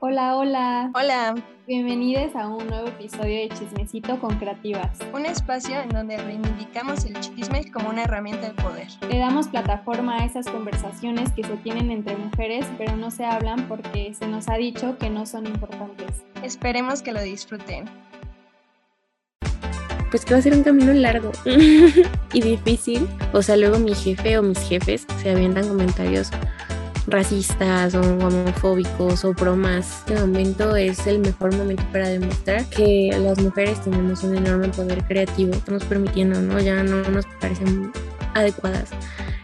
Hola, hola. Hola. Bienvenidos a un nuevo episodio de Chismecito con Creativas. Un espacio en donde reivindicamos el chisme como una herramienta de poder. Le damos plataforma a esas conversaciones que se tienen entre mujeres, pero no se hablan porque se nos ha dicho que no son importantes. Esperemos que lo disfruten. Pues que va a ser un camino largo y difícil. O sea, luego mi jefe o mis jefes se avientan comentarios racistas o homofóbicos o bromas. Este momento es el mejor momento para demostrar que las mujeres tenemos un enorme poder creativo, estamos permitiendo, ¿no? Ya no nos parecen adecuadas.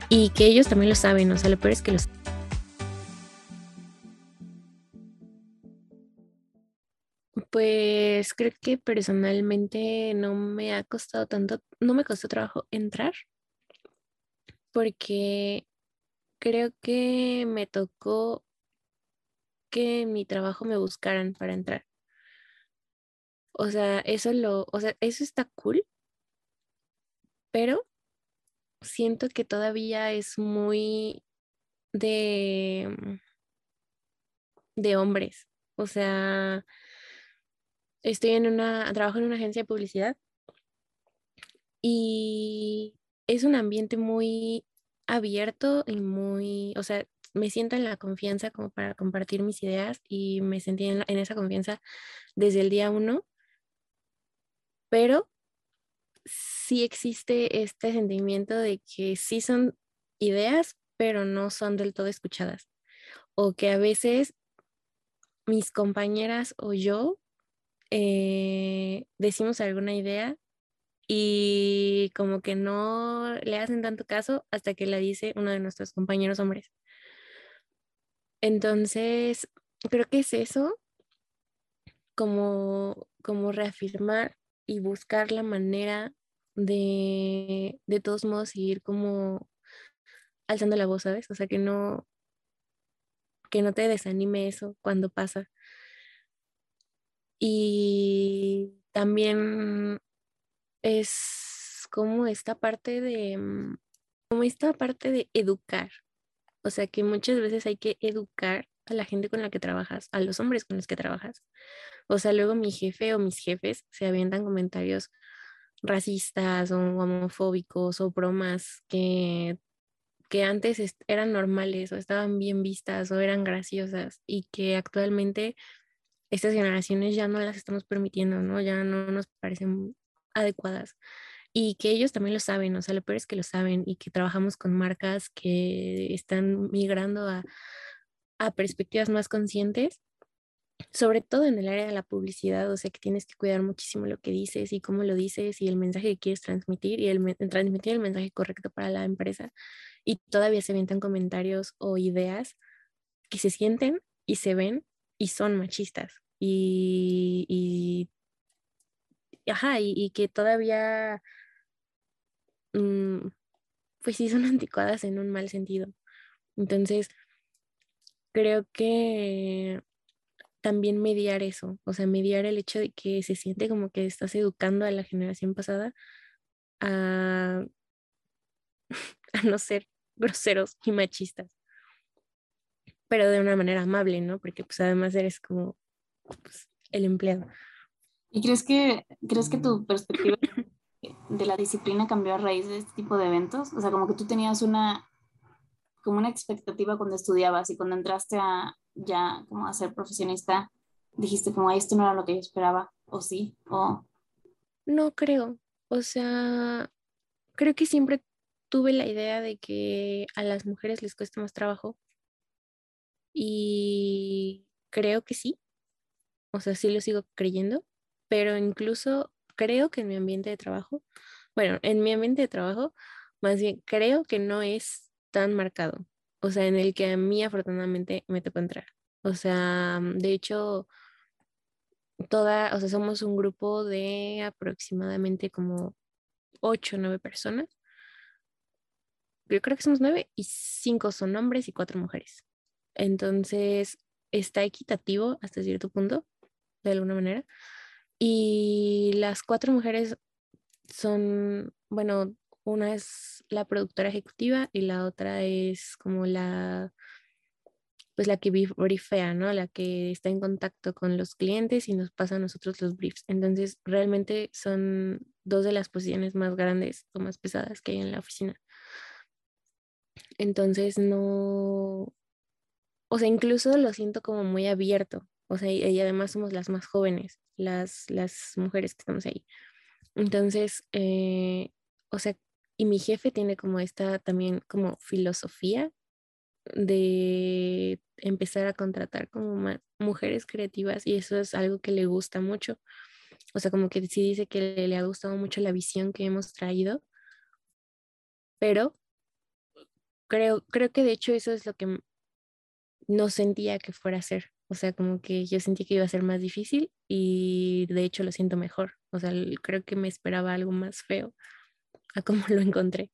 Y que ellos también lo saben, o sea, lo peor es que los Pues creo que personalmente no me ha costado tanto, no me costó trabajo entrar, porque creo que me tocó que mi trabajo me buscaran para entrar. O sea, eso lo, o sea, eso está cool, pero siento que todavía es muy de de hombres. O sea, estoy en una trabajo en una agencia de publicidad y es un ambiente muy abierto y muy, o sea, me siento en la confianza como para compartir mis ideas y me sentí en, esa confianza desde el día uno, pero sí existe este sentimiento de que sí son ideas, pero no son del todo escuchadas. O que a veces mis compañeras o yo eh, decimos alguna idea y como que no le hacen tanto caso hasta que la dice uno de nuestros compañeros hombres. Entonces, creo que es eso, como, como reafirmar y buscar la manera de, de todos modos, seguir como alzando la voz, ¿sabes? O sea, que no, que no te desanime eso cuando pasa. Y también es como esta parte de, mm, como esta parte de educar. O sea que muchas veces hay que educar a la gente con la que trabajas, a los hombres con los que trabajas. O sea, luego mi jefe o mis jefes se avientan comentarios racistas o homofóbicos o bromas que, que antes eran normales o estaban bien vistas o eran graciosas y que actualmente estas generaciones ya no las estamos permitiendo, ¿no? Ya no nos parecen adecuadas y que ellos también lo saben, o sea, lo peor es que lo saben y que trabajamos con marcas que están migrando a, a perspectivas más conscientes, sobre todo en el área de la publicidad, o sea, que tienes que cuidar muchísimo lo que dices y cómo lo dices y el mensaje que quieres transmitir y el, transmitir el mensaje correcto para la empresa. Y todavía se avientan comentarios o ideas que se sienten y se ven y son machistas. Y, y ajá, y, que todavía, mm, pues sí son anticuadas en un mal sentido. Entonces, creo que también mediar eso, o sea, mediar el hecho de que se siente como que estás educando a la generación pasada a, no ser groseros y machistas, pero de una manera amable, ¿no? Porque pues además eres como pues, el empleado. ¿Y crees que, crees que tu perspectiva de la disciplina cambió a raíz de este tipo de eventos? O sea, como que tú tenías una, como una expectativa cuando estudiabas y cuando entraste a ya como a ser profesionista, dijiste como, esto no era lo que yo esperaba, o sí, o... No creo, o sea, creo que siempre tuve la idea de que a las mujeres les cuesta más trabajo. Y creo que sí, o sea, sí lo sigo creyendo, pero incluso creo que en mi ambiente de trabajo, bueno, en mi ambiente de trabajo, más bien creo que no es tan marcado, o sea, en el que a mí afortunadamente me tocó entrar. O sea, de hecho, toda, o sea, somos un grupo de aproximadamente como ocho nueve personas. Yo creo que somos nueve y cinco son hombres y cuatro mujeres. Entonces, está equitativo hasta cierto punto, de alguna manera. Y las cuatro mujeres son, bueno, una es la productora ejecutiva y la otra es como la, pues la que briefea, ¿no? La que está en contacto con los clientes y nos pasa a nosotros los briefs. Entonces, realmente son dos de las posiciones más grandes o más pesadas que hay en la oficina. Entonces, no, o sea, incluso lo siento como muy abierto, o sea, y, además somos las más jóvenes, las, las mujeres que estamos ahí. Entonces, eh, o sea, y mi jefe tiene como esta también como filosofía de empezar a contratar como más mujeres creativas y eso es algo que le gusta mucho. O sea, como que sí dice que le, ha gustado mucho la visión que hemos traído, pero creo, creo que de hecho eso es lo que no sentía que fuera a ser. O sea, como que yo sentí que iba a ser más difícil y de hecho lo siento mejor. O sea, creo que me esperaba algo más feo a cómo lo encontré.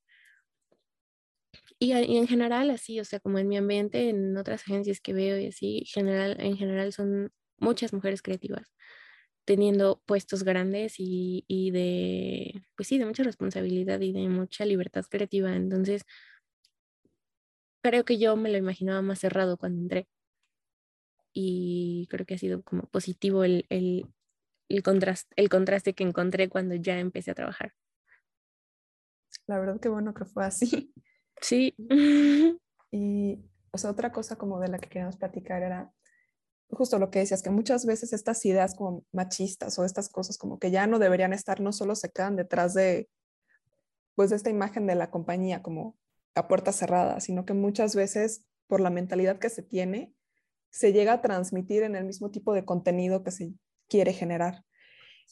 Y, en general así, o sea, como en mi ambiente, en otras agencias que veo y así, general, en general son muchas mujeres creativas teniendo puestos grandes y, y de, pues sí, de mucha responsabilidad y de mucha libertad creativa. Entonces, creo que yo me lo imaginaba más cerrado cuando entré. Y creo que ha sido como positivo el, el, el, contraste, el contraste que encontré cuando ya empecé a trabajar. La verdad que bueno que fue así. Sí. Y, o sea, otra cosa como de la que queríamos platicar era justo lo que decías, que muchas veces estas ideas como machistas o estas cosas como que ya no deberían estar, no solo se quedan detrás de, pues, de esta imagen de la compañía como a puerta cerrada, sino que muchas veces por la mentalidad que se tiene, se llega a transmitir en el mismo tipo de contenido que se quiere generar.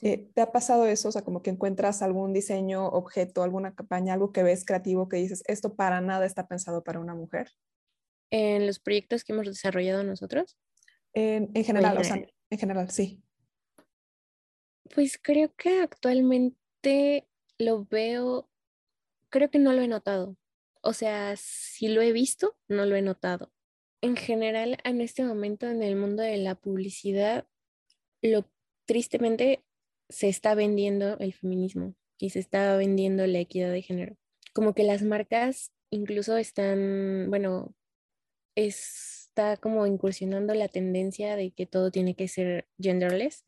Eh, ¿Te ha pasado eso? O sea, como que encuentras algún diseño, objeto, alguna campaña, algo que ves creativo que dices, esto para nada está pensado para una mujer. En los proyectos que hemos desarrollado nosotros. En, general, o sea, en general, sí. Pues creo que actualmente lo veo, creo que no lo he notado. O sea, si lo he visto, no lo he notado. En general, en este momento en el mundo de la publicidad, lo tristemente se está vendiendo el feminismo y se está vendiendo la equidad de género. Como que las marcas incluso están, bueno, está como incursionando la tendencia de que todo tiene que ser genderless.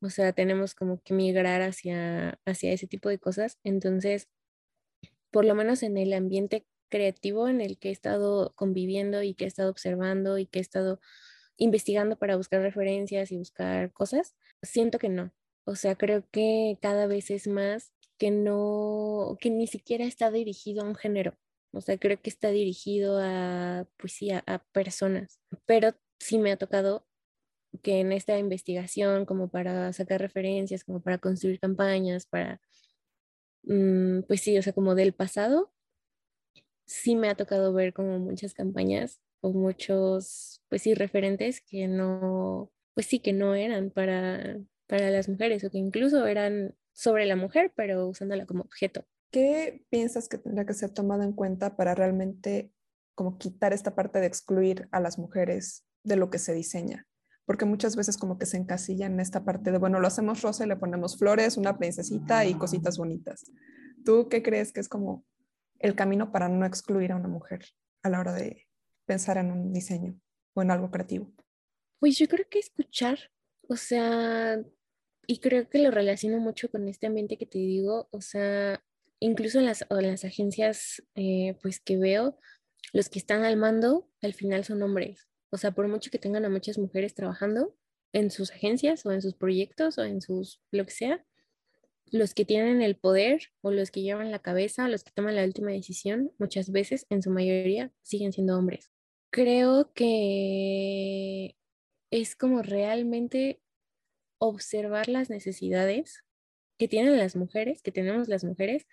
O sea, tenemos como que migrar hacia, hacia ese tipo de cosas. Entonces, por lo menos en el ambiente creativo en el que he estado conviviendo y que he estado observando y que he estado investigando para buscar referencias y buscar cosas, siento que no. O sea, creo que cada vez es más que no, que ni siquiera está dirigido a un género. O sea, creo que está dirigido a, pues sí, a, personas. Pero sí me ha tocado que en esta investigación, como para sacar referencias, como para construir campañas, para, mm, pues sí, o sea, como del pasado, sí me ha tocado ver como muchas campañas o muchos, pues sí, referentes que no, pues sí, que no eran para, para las mujeres o que incluso eran sobre la mujer, pero usándola como objeto. ¿Qué piensas que tendría que ser tomado en cuenta para realmente como quitar esta parte de excluir a las mujeres de lo que se diseña? Porque muchas veces como que se encasillan en esta parte de, bueno, lo hacemos rosa y le ponemos flores, una princesita y cositas bonitas. ¿Tú qué crees que es como el camino para no excluir a una mujer a la hora de pensar en un diseño o en algo creativo? Pues yo creo que escuchar, o sea, y creo que lo relaciono mucho con este ambiente que te digo, o sea, incluso en las, las agencias eh, pues que veo, los que están al mando al final son hombres. O sea, por mucho que tengan a muchas mujeres trabajando en sus agencias o en sus proyectos o en sus lo que sea, los que tienen el poder o los que llevan la cabeza, los que toman la última decisión, muchas veces, en su mayoría, siguen siendo hombres. Creo que es como realmente observar las necesidades que tienen las mujeres, que tenemos las mujeres,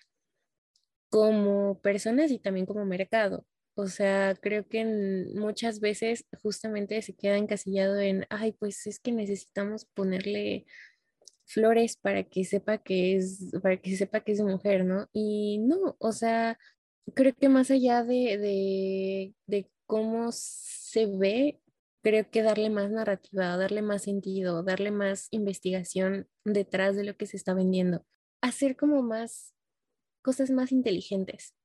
como personas y también como mercado. O sea, creo que muchas veces justamente se queda encasillado en, ay, pues es que necesitamos ponerle flores para que sepa que es, para que sepa que es mujer, ¿no? Y no, o sea, creo que más allá de, de, de cómo se ve creo que darle más narrativa, darle más sentido, darle más investigación detrás de lo que se está vendiendo, hacer como más cosas más inteligentes.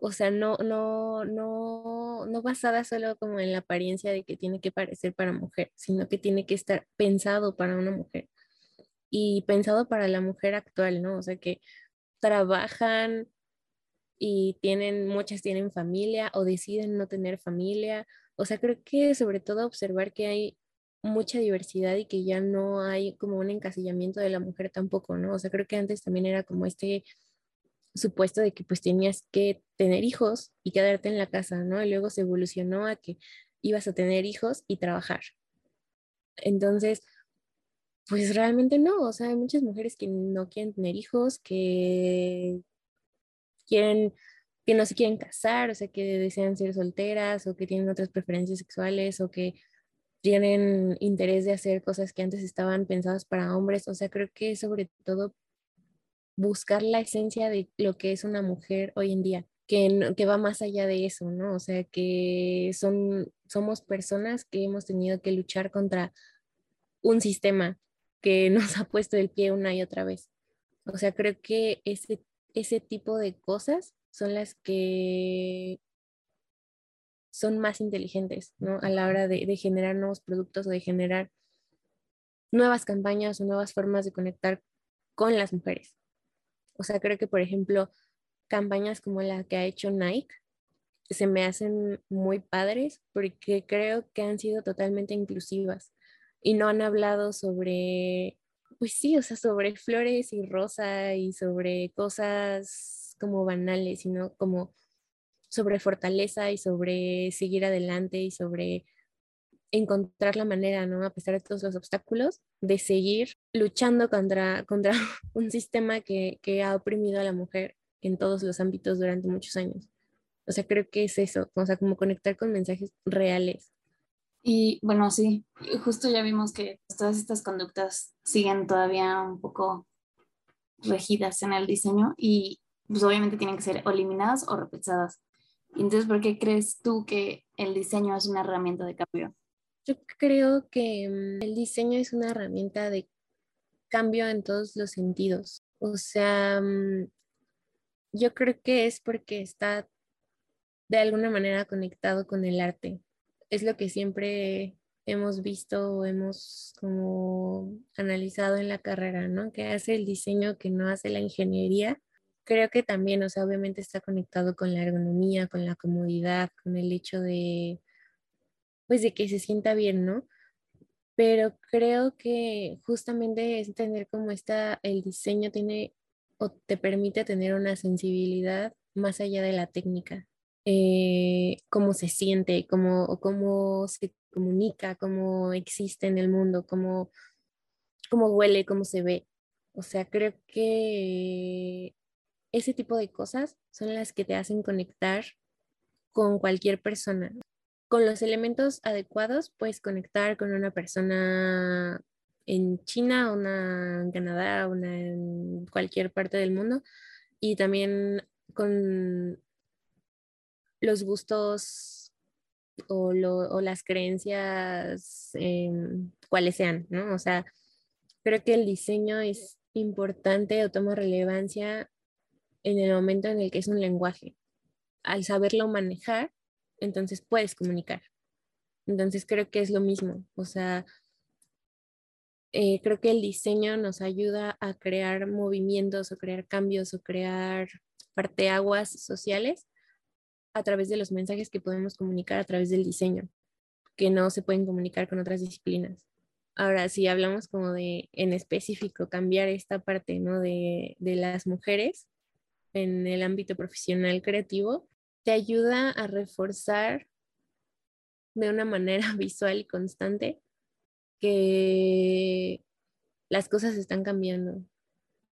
o sea, no, no, no, no basada solo como en la apariencia de que tiene que parecer para mujer, sino que tiene que estar pensado para una mujer y pensado para la mujer actual, ¿no? O sea, que trabajan y tienen, muchas tienen familia o deciden no tener familia. O sea, creo que sobre todo observar que hay mucha diversidad y que ya no hay como un encasillamiento de la mujer tampoco, ¿no? O sea, creo que antes también era como este supuesto de que pues tenías que tener hijos y quedarte en la casa, ¿no? Y luego se evolucionó a que ibas a tener hijos y trabajar. Entonces, pues realmente no, o sea, hay muchas mujeres que no quieren tener hijos, que quieren, que no se quieren casar, o sea, que desean ser solteras o que tienen otras preferencias sexuales o que tienen interés de hacer cosas que antes estaban pensadas para hombres, o sea, creo que sobre todo buscar la esencia de lo que es una mujer hoy en día, que, que va más allá de eso, ¿no? O sea, que son, somos personas que hemos tenido que luchar contra un sistema que nos ha puesto el pie una y otra vez. O sea, creo que ese, ese tipo de cosas son las que son más inteligentes, ¿no? A la hora de, de generar nuevos productos o de generar nuevas campañas o nuevas formas de conectar con las mujeres. O sea, creo que, por ejemplo, campañas como la que ha hecho Nike se me hacen muy padres porque creo que han sido totalmente inclusivas y no han hablado sobre, pues sí, o sea, sobre flores y rosa y sobre cosas como banales, sino como sobre fortaleza y sobre seguir adelante y sobre encontrar la manera, ¿no? A pesar de todos los obstáculos, de seguir luchando contra, contra un sistema que, que ha oprimido a la mujer en todos los ámbitos durante muchos años. O sea, creo que es eso, o sea, como conectar con mensajes reales. Y bueno, sí, justo ya vimos que todas estas conductas siguen todavía un poco regidas en el diseño y pues obviamente tienen que ser eliminadas o repensadas. Entonces, ¿por qué crees tú que el diseño es una herramienta de cambio? Yo creo que mm, el diseño es una herramienta de cambio en todos los sentidos. O sea, mm, yo creo que es porque está de alguna manera conectado con el arte. Es lo que siempre hemos visto o hemos como analizado en la carrera, ¿no? Que hace el diseño que no hace la ingeniería. Creo que también, o sea, obviamente está conectado con la ergonomía, con la comodidad, con el hecho de pues de que se sienta bien, ¿no? Pero creo que justamente es tener como está, el diseño tiene o te permite tener una sensibilidad más allá de la técnica. Eh, cómo se siente, cómo, cómo se comunica, cómo existe en el mundo, cómo, cómo huele, cómo se ve. O sea, creo que ese tipo de cosas son las que te hacen conectar con cualquier persona con los elementos adecuados puedes conectar con una persona en China, una en Canadá, una en cualquier parte del mundo y también con los gustos o, las creencias cuales sean, ¿no? O sea, creo que el diseño es importante o toma relevancia en el momento en el que es un lenguaje. Al saberlo manejar, entonces puedes comunicar. Entonces creo que es lo mismo, o sea, eh, creo que el diseño nos ayuda a crear movimientos o crear cambios o crear parteaguas sociales a través de los mensajes que podemos comunicar a través del diseño, que no se pueden comunicar con otras disciplinas. Ahora, si hablamos como de en específico cambiar esta parte ¿no? de, de las mujeres en el ámbito profesional creativo, te ayuda a reforzar de una manera visual y constante que las cosas están cambiando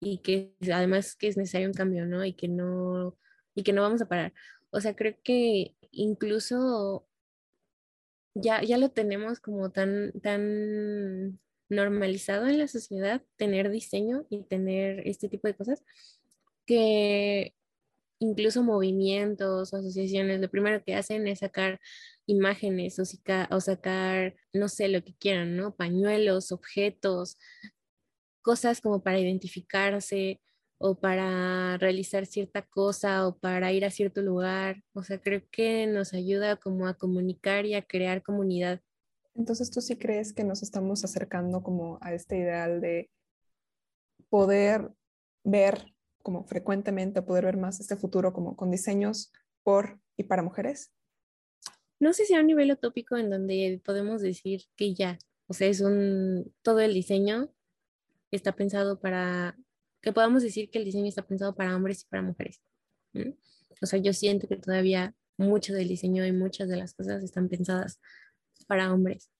y que además que es necesario un cambio, ¿no? Y que no, y que no vamos a parar. O sea, creo que incluso ya, ya lo tenemos como tan, tan normalizado en la sociedad, tener diseño y tener este tipo de cosas, que incluso movimientos o asociaciones, lo primero que hacen es sacar imágenes o, o sacar, no sé, lo que quieran, ¿no? Pañuelos, objetos, cosas como para identificarse o para realizar cierta cosa o para ir a cierto lugar. O sea, creo que nos ayuda como a comunicar y a crear comunidad. Entonces, ¿tú sí crees que nos estamos acercando como a este ideal de poder ver como frecuentemente, poder ver más este futuro como con diseños por y para mujeres? No sé si a un nivel utópico en donde podemos decir que ya, o sea, es un, todo el diseño está pensado para, que podamos decir que el diseño está pensado para hombres y para mujeres. O sea, yo siento que todavía mucho del diseño y muchas de las cosas están pensadas para hombres.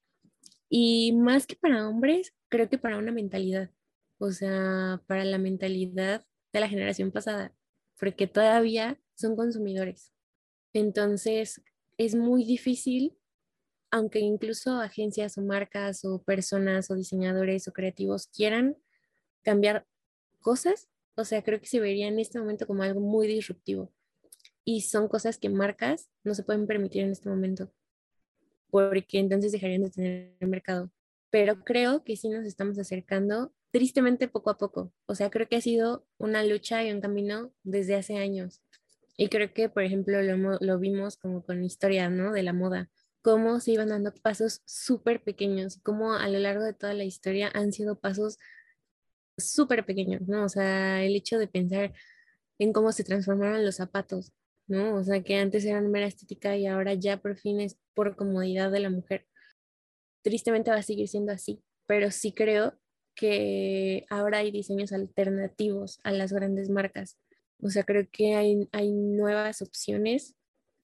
Y más que para hombres, creo que para una mentalidad, o sea, para la mentalidad de la generación pasada, porque todavía son consumidores. Entonces, es muy difícil, aunque incluso agencias o marcas o personas o diseñadores o creativos quieran cambiar cosas, o sea, creo que se vería en este momento como algo muy disruptivo. Y son cosas que marcas no se pueden permitir en este momento, porque entonces dejarían de tener el mercado. Pero creo que sí nos estamos acercando tristemente poco a poco. O sea, creo que ha sido una lucha y un camino desde hace años. Y creo que, por ejemplo, lo, lo vimos como con historia, ¿no? De la moda, cómo se iban dando pasos súper pequeños, cómo a lo largo de toda la historia han sido pasos súper pequeños, ¿no? O sea, el hecho de pensar en cómo se transformaron los zapatos, ¿no? O sea, que antes eran mera estética y ahora ya por fin es por comodidad de la mujer. Tristemente va a seguir siendo así, pero sí creo que ahora hay diseños alternativos a las grandes marcas. O sea, creo que hay, hay nuevas opciones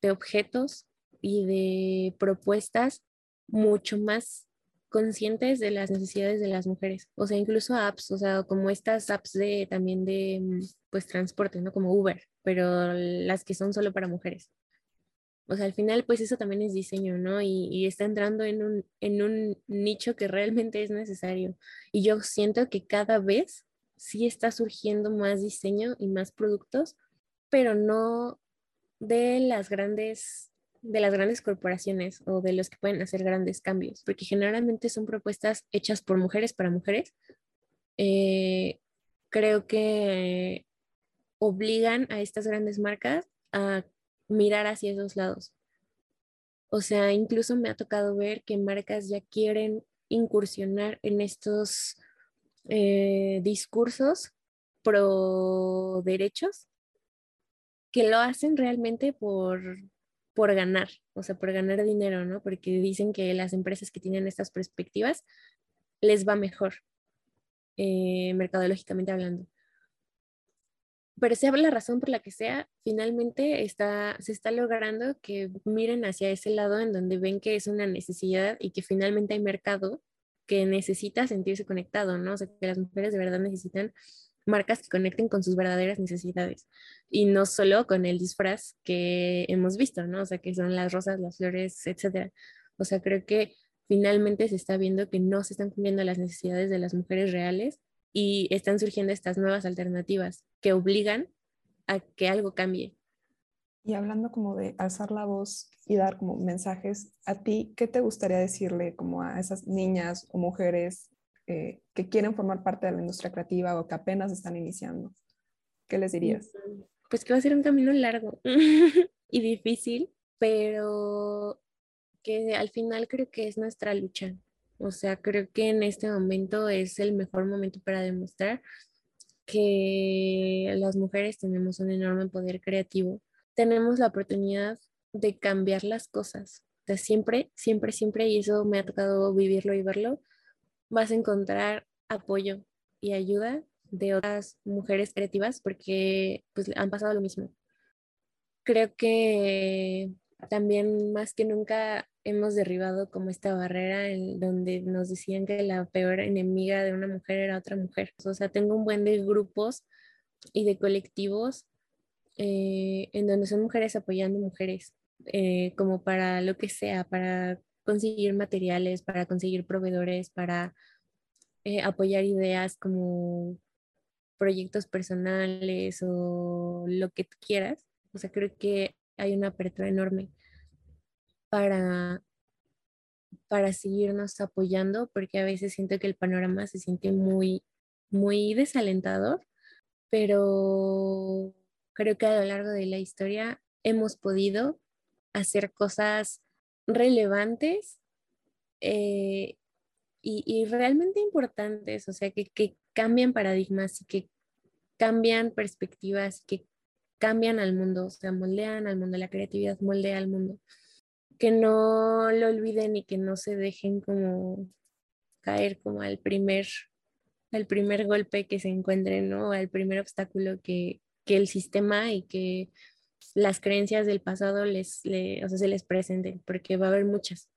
de objetos y de propuestas mucho más conscientes de las necesidades de las mujeres. O sea, incluso apps, o sea, como estas apps de también de mm, pues transporte, ¿no? Como Uber, pero las que son solo para mujeres. O sea, al final, pues eso también es diseño, ¿no? Y, y, está entrando en un, en un nicho que realmente es necesario. Y yo siento que cada vez sí está surgiendo más diseño y más productos, pero no de las grandes de las grandes corporaciones o de los que pueden hacer grandes cambios, porque generalmente son propuestas hechas por mujeres para mujeres. Eh, creo que obligan a estas grandes marcas a mirar hacia esos lados. O sea, incluso me ha tocado ver que marcas ya quieren incursionar en estos eh, discursos pro derechos que lo hacen realmente por, por ganar, o sea, por ganar dinero, ¿no? Porque dicen que las empresas que tienen estas perspectivas les va mejor, eh, mercadológicamente hablando. Pero sea la razón por la que sea, finalmente está, se está logrando que miren hacia ese lado en donde ven que es una necesidad y que finalmente hay mercado que necesita sentirse conectado, ¿no? O sea, que las mujeres de verdad necesitan marcas que conecten con sus verdaderas necesidades y no solo con el disfraz que hemos visto, ¿no? O sea, que son las rosas, las flores, etcétera. O sea, creo que finalmente se está viendo que no se están cumpliendo las necesidades de las mujeres reales y están surgiendo estas nuevas alternativas que obligan a que algo cambie. Y hablando como de alzar la voz y dar como mensajes, ¿a ti qué te gustaría decirle como a esas niñas o mujeres eh, que quieren formar parte de la industria creativa o que apenas están iniciando? ¿Qué les dirías? Pues que va a ser un camino largo y difícil, pero que al final creo que es nuestra lucha. O sea, creo que en este momento es el mejor momento para demostrar que las mujeres tenemos un enorme poder creativo. Tenemos la oportunidad de cambiar las cosas. De siempre, siempre, siempre, y eso me ha tocado vivirlo y verlo, vas a encontrar apoyo y ayuda de otras mujeres creativas porque pues han pasado lo mismo. Creo que también más que nunca hemos derribado como esta barrera en donde nos decían que la peor enemiga de una mujer era otra mujer. O sea, tengo un buen de grupos y de colectivos eh, en donde son mujeres apoyando mujeres, eh, como para lo que sea, para conseguir materiales, para conseguir proveedores, para eh, apoyar ideas como proyectos personales o lo que tú quieras. O sea, creo que hay una apertura enorme para, para seguirnos apoyando, porque a veces siento que el panorama se siente muy, muy desalentador pero creo que a lo largo de la historia hemos podido hacer cosas relevantes eh, y, realmente importantes, o sea, que, que cambian paradigmas y que cambian perspectivas, que cambian al mundo, o sea, moldean al mundo, la creatividad moldea al mundo. Que no lo olviden y que no se dejen caer como al primer, golpe que se encuentren, ¿no? Al primer obstáculo que el sistema y que las creencias del pasado les, o sea, se les presenten, porque va a haber muchas.